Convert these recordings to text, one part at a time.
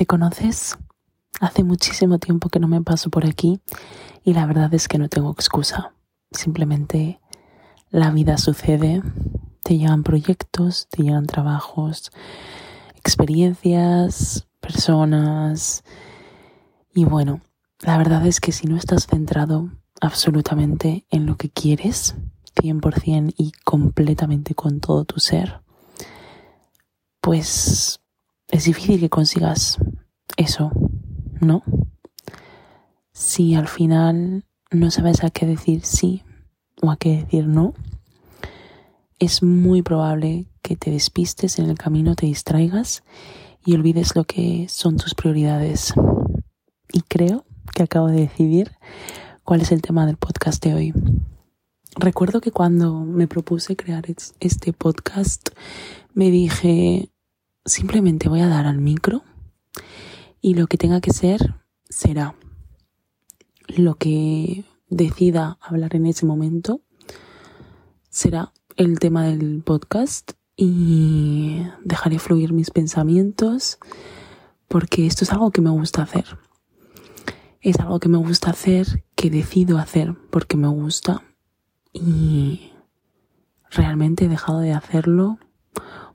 ¿te conoces? Hace muchísimo tiempo que no me paso por aquí y la verdad es que no tengo excusa. Simplemente la vida sucede, te llegan proyectos, te llegan trabajos, experiencias, personas y bueno, la verdad es que si no estás centrado absolutamente en lo que quieres, 100% y completamente con todo tu ser, pues es difícil que consigas eso, ¿no? Si al final no sabes a qué decir sí o a qué decir no, es muy probable que te despistes en el camino, te distraigas y olvides lo que son tus prioridades. Y creo que acabo de decidir cuál es el tema del podcast de hoy. Recuerdo que cuando me propuse crear este podcast, me dije, simplemente voy a dar al micro y lo que tenga que ser será. Lo que decida hablar en ese momento será el tema del podcast y dejaré fluir mis pensamientos porque esto es algo que me gusta hacer. Es algo que me gusta hacer, que decido hacer porque me gusta y realmente he dejado de hacerlo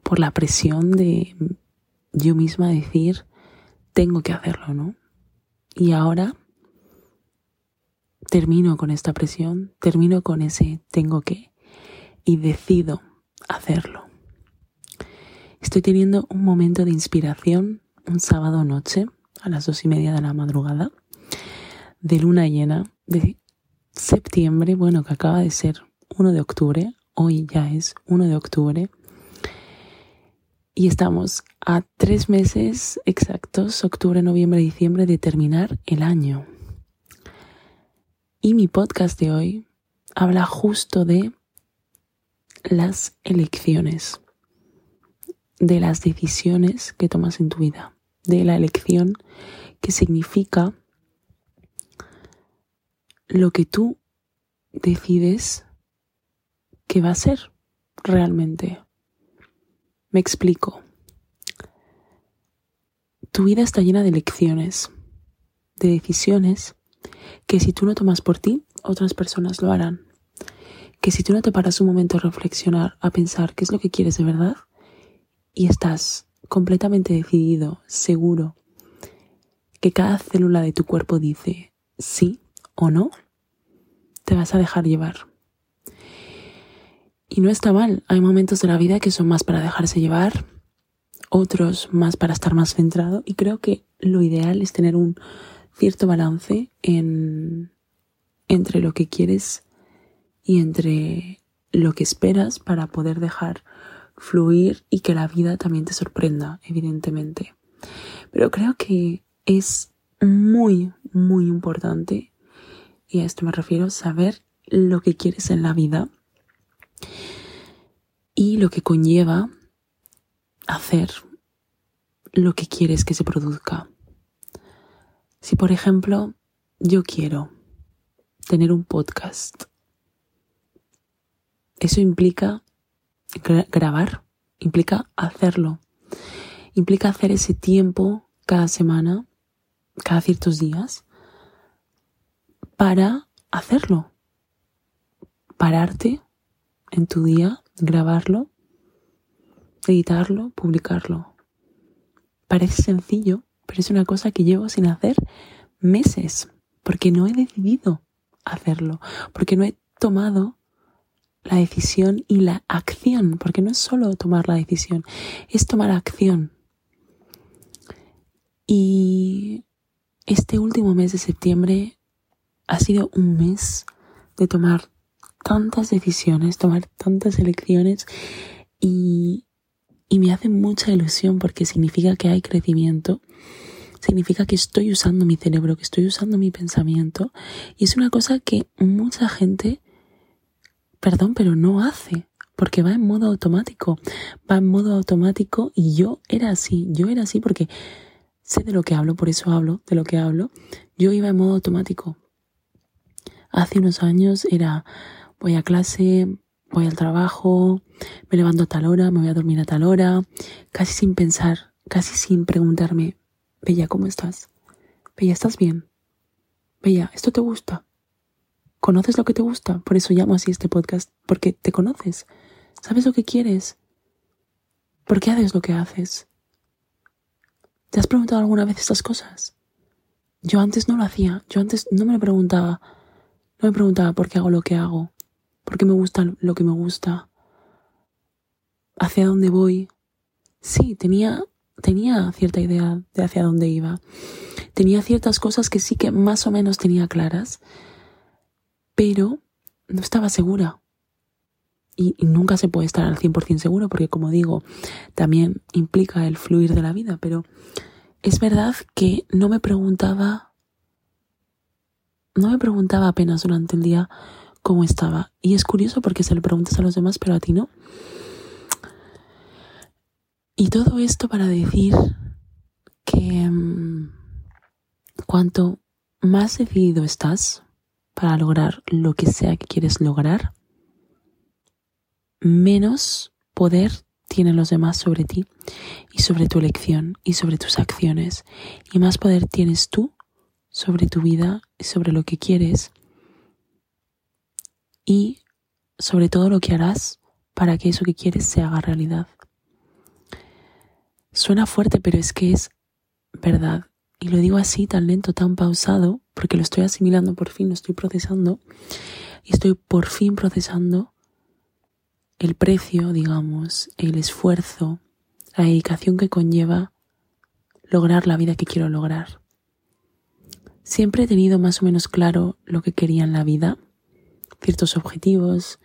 por la presión de yo misma decir, tengo que hacerlo, ¿no? Y ahora termino con esta presión, termino con ese tengo que y decido hacerlo. Estoy teniendo un momento de inspiración un sábado noche a las dos y media de la madrugada de luna llena de septiembre, bueno, que acaba de ser 1 de octubre, hoy ya es 1 de octubre, y estamos a tres meses exactos, octubre, noviembre, diciembre, de terminar el año. Y mi podcast de hoy habla justo de las elecciones, de las decisiones que tomas en tu vida, de la elección que significa lo que tú decides que va a ser realmente. Me explico. Tu vida está llena de lecciones, de decisiones que si tú no tomas por ti, otras personas lo harán. Que si tú no te paras un momento a reflexionar, a pensar qué es lo que quieres de verdad, y estás completamente decidido, seguro, que cada célula de tu cuerpo dice sí o no, te vas a dejar llevar. Y no está mal, hay momentos de la vida que son más para dejarse llevar, otros más para estar más centrado y creo que lo ideal es tener un cierto balance en, entre lo que quieres y entre lo que esperas para poder dejar fluir y que la vida también te sorprenda, evidentemente. Pero creo que es muy, muy importante, y a esto me refiero, saber lo que quieres en la vida y lo que conlleva hacer lo que quieres que se produzca. Si por ejemplo yo quiero tener un podcast, eso implica grabar, implica hacerlo, implica hacer ese tiempo cada semana, cada ciertos días, para hacerlo, pararte en tu día, grabarlo, editarlo, publicarlo. Parece sencillo, pero es una cosa que llevo sin hacer meses, porque no he decidido hacerlo, porque no he tomado la decisión y la acción, porque no es solo tomar la decisión, es tomar acción. Y este último mes de septiembre ha sido un mes de tomar tantas decisiones, tomar tantas elecciones y, y me hace mucha ilusión porque significa que hay crecimiento, significa que estoy usando mi cerebro, que estoy usando mi pensamiento y es una cosa que mucha gente, perdón, pero no hace porque va en modo automático, va en modo automático y yo era así, yo era así porque sé de lo que hablo, por eso hablo de lo que hablo, yo iba en modo automático. Hace unos años era voy a clase, voy al trabajo, me levanto a tal hora, me voy a dormir a tal hora, casi sin pensar, casi sin preguntarme, Bella, ¿cómo estás? Bella, ¿estás bien? Bella, ¿esto te gusta? ¿Conoces lo que te gusta? Por eso llamo así este podcast, porque te conoces. ¿Sabes lo que quieres? ¿Por qué haces lo que haces? ¿Te has preguntado alguna vez estas cosas? Yo antes no lo hacía, yo antes no me lo preguntaba. No me preguntaba por qué hago lo que hago, por qué me gusta lo que me gusta, hacia dónde voy. Sí, tenía, tenía cierta idea de hacia dónde iba. Tenía ciertas cosas que sí que más o menos tenía claras, pero no estaba segura. Y, nunca se puede estar al 100% seguro porque, como digo, también implica el fluir de la vida, pero es verdad que no me preguntaba, no me preguntaba apenas durante el día cómo estaba. Y es curioso porque se lo preguntas a los demás, pero a ti no. Y todo esto para decir que mm, cuanto más decidido estás para lograr lo que sea que quieres lograr, menos poder tienen los demás sobre ti y sobre tu elección y sobre tus acciones y más poder tienes tú sobre tu vida y sobre lo que quieres y sobre todo lo que harás para que eso que quieres se haga realidad. Suena fuerte, pero es que es verdad. Y lo digo así, tan lento, tan pausado, porque lo estoy asimilando por fin, lo estoy procesando. Y estoy por fin procesando el precio, digamos, el esfuerzo, la dedicación que conlleva lograr la vida que quiero lograr. Siempre he tenido más o menos claro lo que quería en la vida, ciertos objetivos,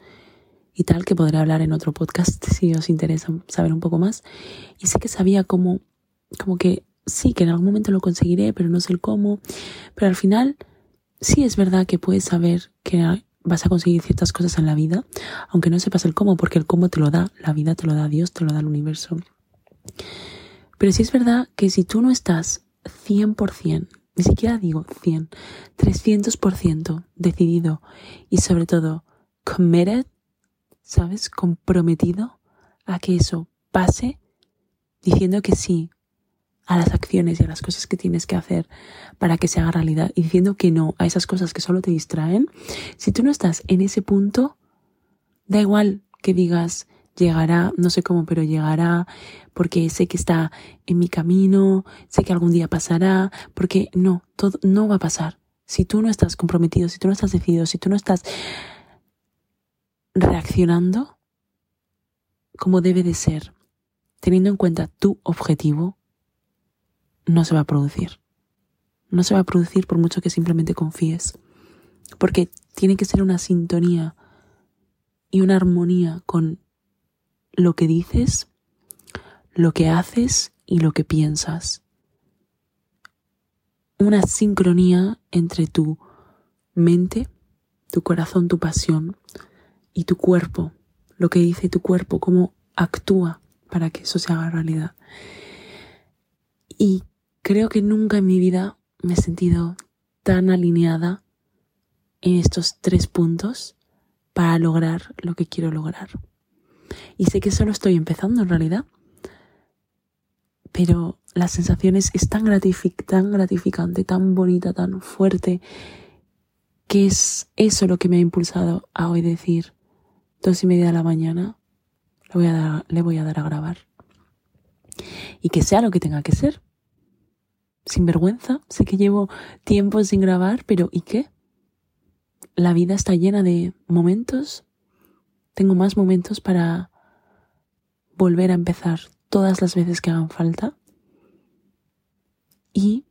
y tal, que podré hablar en otro podcast si os interesa saber un poco más. Y sé que sabía cómo, como que sí, que en algún momento lo conseguiré, pero no sé el cómo. Pero al final, sí es verdad que puedes saber que vas a conseguir ciertas cosas en la vida, aunque no sepas el cómo, porque el cómo te lo da, la vida te lo da Dios, te lo da el universo. Pero sí es verdad que si tú no estás 100%, ni siquiera digo 100, 300% decidido y sobre todo committed ¿sabes? Comprometido a que eso pase, diciendo que sí a las acciones y a las cosas que tienes que hacer para que se haga realidad y diciendo que no a esas cosas que solo te distraen, si tú no estás en ese punto, da igual que digas llegará, no sé cómo, pero llegará, porque sé que está en mi camino, sé que algún día pasará, porque no, todo no va a pasar. Si tú no estás comprometido, si tú no estás decidido, si tú no estás reaccionando como debe de ser, teniendo en cuenta tu objetivo, no se va a producir. No se va a producir por mucho que simplemente confíes. Porque tiene que ser una sintonía y una armonía con lo que dices, lo que haces y lo que piensas. Una sincronía entre tu mente, tu corazón, tu pasión, y tu cuerpo, lo que dice tu cuerpo, cómo actúa para que eso se haga realidad. Y creo que nunca en mi vida me he sentido tan alineada en estos tres puntos para lograr lo que quiero lograr. Y sé que solo estoy empezando en realidad, pero la sensación es, tan, tan gratificante, tan bonita, tan fuerte, que es eso lo que me ha impulsado a hoy decir, dos y media de la mañana, le voy a dar, le voy a, dar a grabar. Y que sea lo que tenga que ser. Sin vergüenza, sé que llevo tiempo sin grabar, pero ¿y qué? La vida está llena de momentos. Tengo más momentos para volver a empezar todas las veces que hagan falta. Y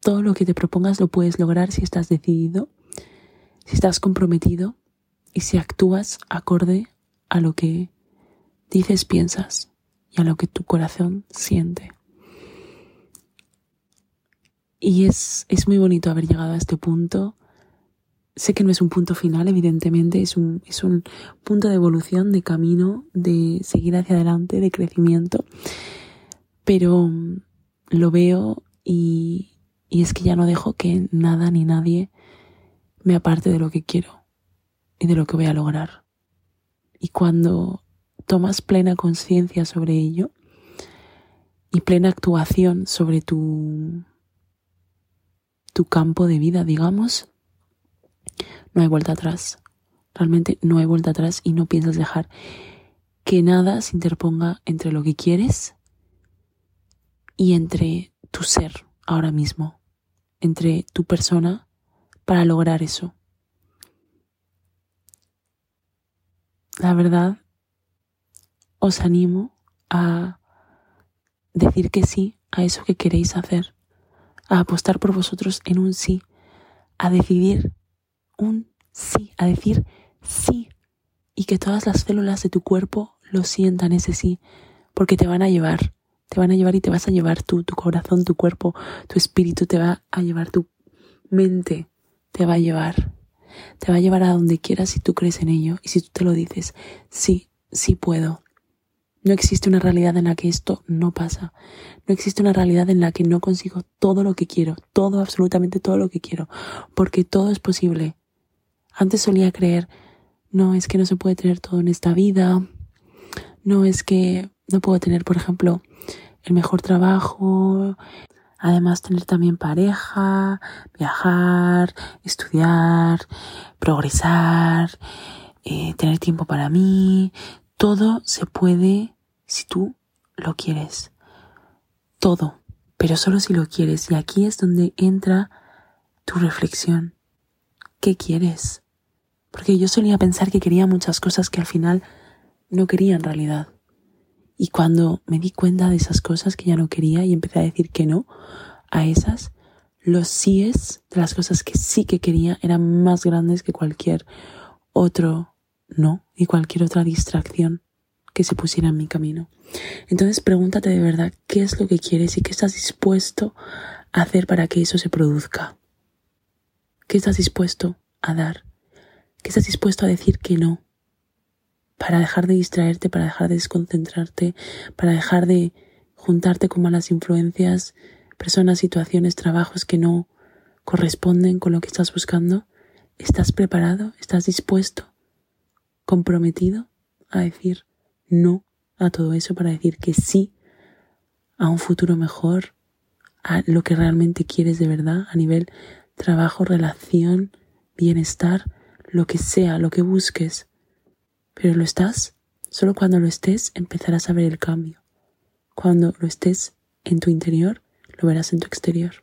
todo lo que te propongas lo puedes lograr si estás decidido, si estás comprometido y si actúas acorde a lo que dices, piensas y a lo que tu corazón siente. Y es, es muy bonito haber llegado a este punto. Sé que no es un punto final, evidentemente, es un, es un punto de evolución, de camino, de seguir hacia adelante, de crecimiento. Pero lo veo y, y es que ya no dejo que nada ni nadie me aparte de lo que quiero y de lo que voy a lograr. Y cuando tomas plena conciencia sobre ello y plena actuación sobre tu, tu campo de vida, digamos, no hay vuelta atrás. Realmente no hay vuelta atrás y no piensas dejar que nada se interponga entre lo que quieres y entre tu ser ahora mismo, entre tu persona para lograr eso. La verdad, os animo a decir que sí a eso que queréis hacer, a apostar por vosotros en un sí, a decidir un sí, a decir sí y que todas las células de tu cuerpo lo sientan ese sí, porque te van a llevar, te van a llevar y te vas a llevar tú, tu corazón, tu cuerpo, tu espíritu, te va a llevar tu mente, te va a llevar, te va a llevar a donde quieras si tú crees en ello y si tú te lo dices, sí, sí puedo, no existe una realidad en la que esto no pasa. No existe una realidad en la que no consigo todo lo que quiero, todo, absolutamente todo lo que quiero, porque todo es posible. Antes solía creer, no, es que no se puede tener todo en esta vida, no es que no puedo tener, por ejemplo, el mejor trabajo, además tener también pareja, viajar, estudiar, progresar, eh, tener tiempo para mí, todo se puede si tú lo quieres. Todo. Pero solo si lo quieres. Y aquí es donde entra tu reflexión. ¿Qué quieres? Porque yo solía pensar que quería muchas cosas que al final no quería en realidad. Y cuando me di cuenta de esas cosas que ya no quería y empecé a decir que no a esas, los síes de las cosas que sí que quería eran más grandes que cualquier otro no y cualquier otra distracción que se pusiera en mi camino. Entonces pregúntate de verdad qué es lo que quieres y qué estás dispuesto a hacer para que eso se produzca. ¿Qué estás dispuesto a dar? ¿Qué estás dispuesto a decir que no? Para dejar de distraerte, para dejar de desconcentrarte, para dejar de juntarte con malas influencias, personas, situaciones, trabajos que no corresponden con lo que estás buscando. ¿Estás preparado? ¿Estás dispuesto? comprometido a decir no a todo eso para decir que sí a un futuro mejor, a lo que realmente quieres de verdad a nivel trabajo, relación, bienestar, lo que sea, lo que busques. Pero lo estás, solo cuando lo estés empezarás a ver el cambio. Cuando lo estés en tu interior, lo verás en tu exterior.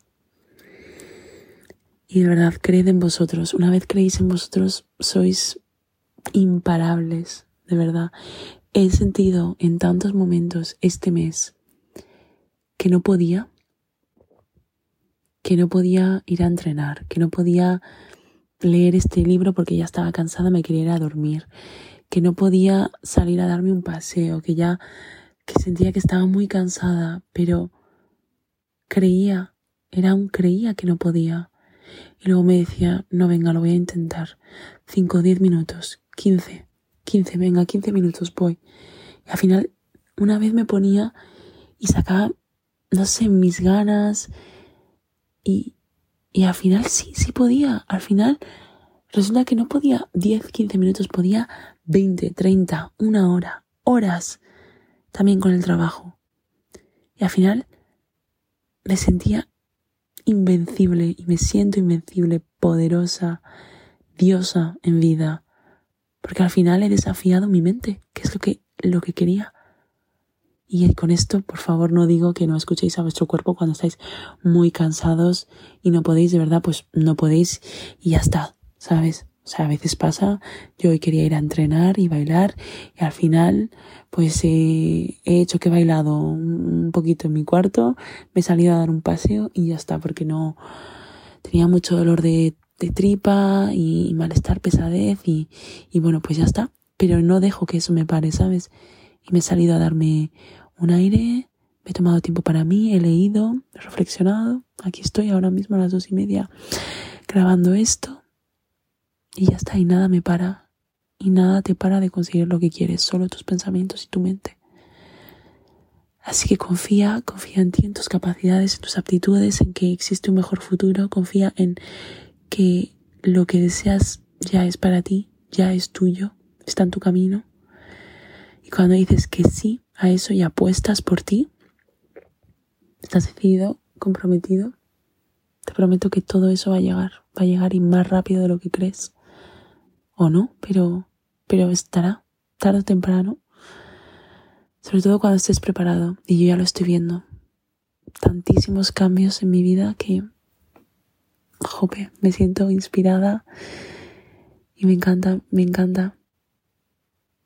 Y de verdad, creed en vosotros. Una vez creéis en vosotros, sois imparables, de verdad. He sentido en tantos momentos este mes que no podía, que no podía ir a entrenar, que no podía leer este libro porque ya estaba cansada, me quería ir a dormir, que no podía salir a darme un paseo, que ya que sentía que estaba muy cansada, pero creía, era un creía que no podía. Y luego me decía, no venga, lo voy a intentar. Cinco diez minutos. 15, 15, venga, 15 minutos voy. Y al final, una vez me ponía y sacaba, no sé, mis ganas y, y al final sí, sí podía. Al final resulta que no podía 10, 15 minutos, podía 20, 30, una hora, horas también con el trabajo. Y al final me sentía invencible y me siento invencible, poderosa, diosa en vida porque al final he desafiado mi mente, que es lo que, lo que quería. Y con esto, por favor, no digo que no escuchéis a vuestro cuerpo cuando estáis muy cansados y no podéis, de verdad, pues no podéis y ya está, ¿sabes? O sea, a veces pasa, yo hoy quería ir a entrenar y bailar y al final, pues he hecho que he bailado un poquito en mi cuarto, me he salido a dar un paseo y ya está, porque no tenía mucho dolor de de tripa y, malestar, pesadez y, y bueno, pues ya está. Pero no dejo que eso me pare, ¿sabes? Y me he salido a darme un aire, me he tomado tiempo para mí, he leído, he reflexionado. Aquí estoy ahora mismo a las dos y media grabando esto. Y ya está, y nada me para. Y nada te para de conseguir lo que quieres, solo tus pensamientos y tu mente. Así que confía, confía en ti, en tus capacidades, en tus aptitudes, en que existe un mejor futuro, confía en que lo que deseas ya es para ti, ya es tuyo, está en tu camino. Y cuando dices que sí a eso y apuestas por ti, estás decidido, comprometido, te prometo que todo eso va a llegar, va a llegar y más rápido de lo que crees. O no, pero, pero estará, tarde o temprano. Sobre todo cuando estés preparado. Y yo ya lo estoy viendo. Tantísimos cambios en mi vida que, jope, me siento inspirada y me encanta, me encanta.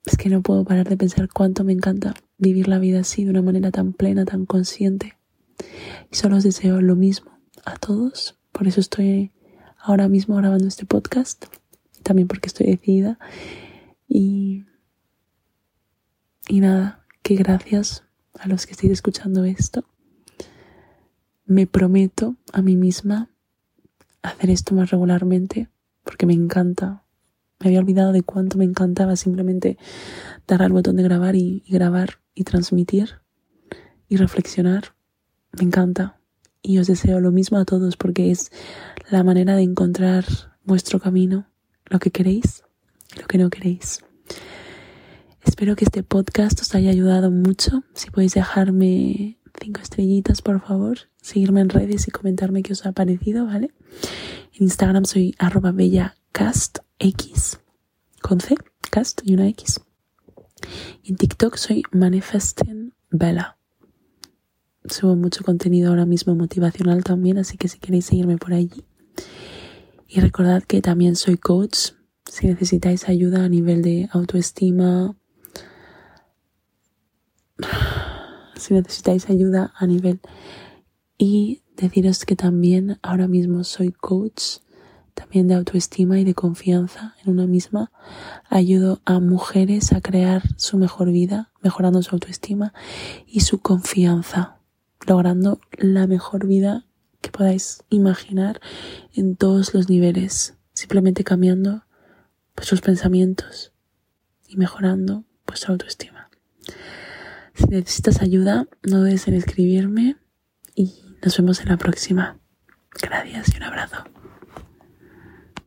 Es que no puedo parar de pensar cuánto me encanta vivir la vida así, de una manera tan plena, tan consciente. Y solo os deseo lo mismo a todos. Por eso estoy ahora mismo grabando este podcast. También porque estoy decidida. Y, y nada, que gracias a los que estéis escuchando esto. Me prometo a mí misma hacer esto más regularmente porque me encanta. Me había olvidado de cuánto me encantaba simplemente dar al botón de grabar y, grabar y transmitir y reflexionar. Me encanta y os deseo lo mismo a todos porque es la manera de encontrar vuestro camino, lo que queréis y lo que no queréis. Espero que este podcast os haya ayudado mucho. Si podéis dejarme cinco estrellitas, por favor, seguirme en redes y comentarme qué os ha parecido, ¿vale? En Instagram soy arroba bellacastx con C, cast y una X. En TikTok soy manifestinbella subo mucho contenido ahora mismo motivacional también, así que si queréis seguirme por allí. Y recordad que también soy coach. Si necesitáis ayuda a nivel de autoestima, si necesitáis ayuda a nivel... Y deciros que también ahora mismo soy coach también de autoestima y de confianza en una misma. Ayudo a mujeres a crear su mejor vida, mejorando su autoestima y su confianza logrando la mejor vida que podáis imaginar en todos los niveles, simplemente cambiando vuestros pensamientos y mejorando vuestra autoestima. Si necesitas ayuda, no dudes en escribirme y nos vemos en la próxima. Gracias y un abrazo.